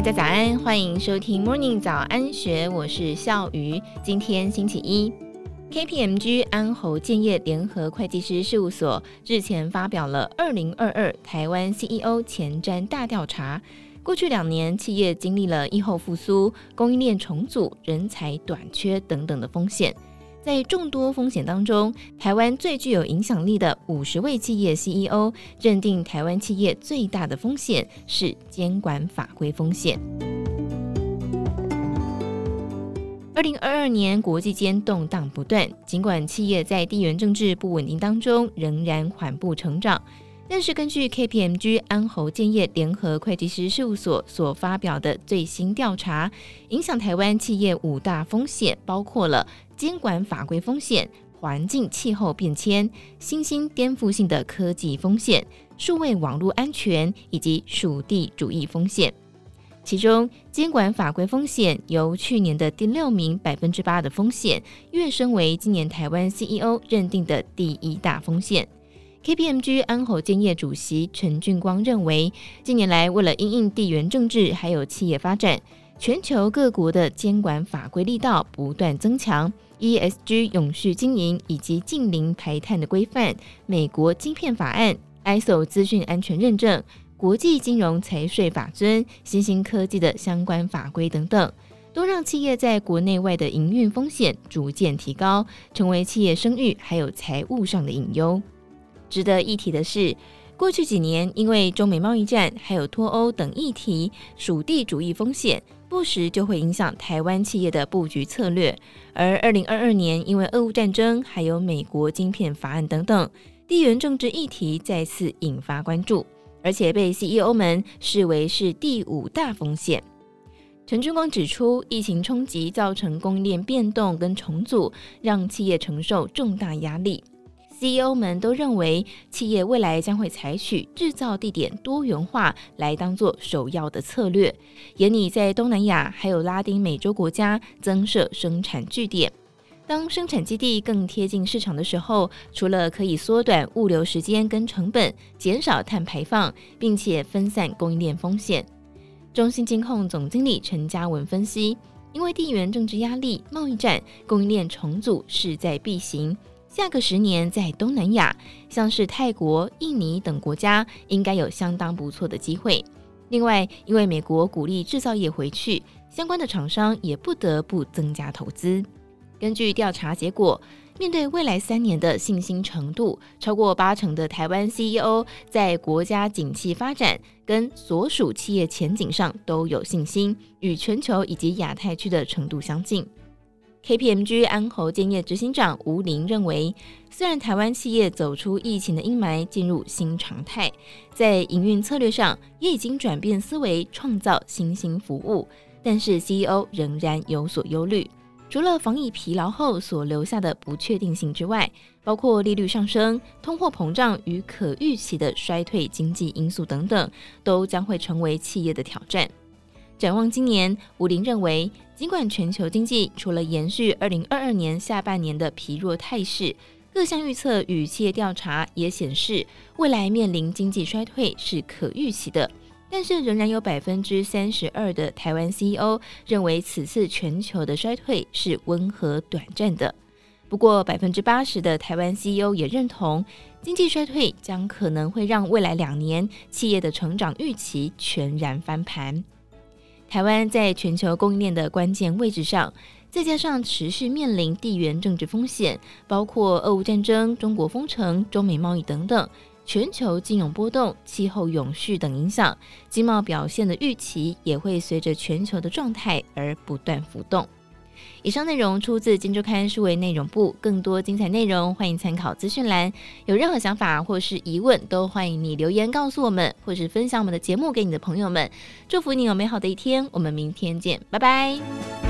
大家早安，欢迎收听 Morning 早安学，我是笑鱼。今天星期一，KPMG 安侯建业联合会计师事务所日前发表了二零二二台湾 CEO 前瞻大调查。过去两年，企业经历了疫后复苏、供应链重组、人才短缺等等的风险。在众多风险当中，台湾最具有影响力的五十位企业 CEO 认定，台湾企业最大的风险是监管法规风险。二零二二年，国际间动荡不断，尽管企业在地缘政治不稳定当中仍然缓步成长。但是，根据 KPMG 安侯建业联合会计师事务所所发表的最新调查，影响台湾企业五大风险包括了监管法规风险、环境气候变迁、新兴颠覆性的科技风险、数位网络安全以及属地主义风险。其中，监管法规风险由去年的第六名百分之八的风险，跃升为今年台湾 CEO 认定的第一大风险。KPMG 安侯建业主席陈俊光认为，近年来为了因应地缘政治还有企业发展，全球各国的监管法规力道不断增强，ESG 永续经营以及净零排碳的规范、美国晶片法案、ISO 资讯安全认证、国际金融财税法遵、新兴科技的相关法规等等，都让企业在国内外的营运风险逐渐提高，成为企业声誉还有财务上的隐忧。值得一提的是，过去几年因为中美贸易战还有脱欧等议题，属地主义风险不时就会影响台湾企业的布局策略。而二零二二年因为俄乌战争还有美国晶片法案等等地缘政治议题再次引发关注，而且被 CEO 们视为是第五大风险。陈俊光指出，疫情冲击造成供应链变动跟重组，让企业承受重大压力。CEO 们都认为，企业未来将会采取制造地点多元化来当做首要的策略，也拟在东南亚还有拉丁美洲国家增设生产据点。当生产基地更贴近市场的时候，除了可以缩短物流时间跟成本，减少碳排放，并且分散供应链风险。中信金控总经理陈嘉文分析，因为地缘政治压力、贸易战、供应链重组势在必行。下个十年，在东南亚，像是泰国、印尼等国家，应该有相当不错的机会。另外，因为美国鼓励制造业回去，相关的厂商也不得不增加投资。根据调查结果，面对未来三年的信心程度，超过八成的台湾 CEO 在国家景气发展跟所属企业前景上都有信心，与全球以及亚太区的程度相近。KPMG 安侯建业执行长吴林认为，虽然台湾企业走出疫情的阴霾，进入新常态，在营运策略上也已经转变思维，创造新兴服务，但是 CEO 仍然有所忧虑。除了防疫疲劳后所留下的不确定性之外，包括利率上升、通货膨胀与可预期的衰退经济因素等等，都将会成为企业的挑战。展望今年，武林认为，尽管全球经济除了延续二零二二年下半年的疲弱态势，各项预测与企业调查也显示，未来面临经济衰退是可预期的。但是，仍然有百分之三十二的台湾 CEO 认为，此次全球的衰退是温和短暂的。不过，百分之八十的台湾 CEO 也认同，经济衰退将可能会让未来两年企业的成长预期全然翻盘。台湾在全球供应链的关键位置上，再加上持续面临地缘政治风险，包括俄乌战争、中国封城、中美贸易等等，全球金融波动、气候永续等影响，经贸表现的预期也会随着全球的状态而不断浮动。以上内容出自《今周刊》数位内容部，更多精彩内容欢迎参考资讯栏。有任何想法或是疑问，都欢迎你留言告诉我们，或是分享我们的节目给你的朋友们。祝福你有美好的一天，我们明天见，拜拜。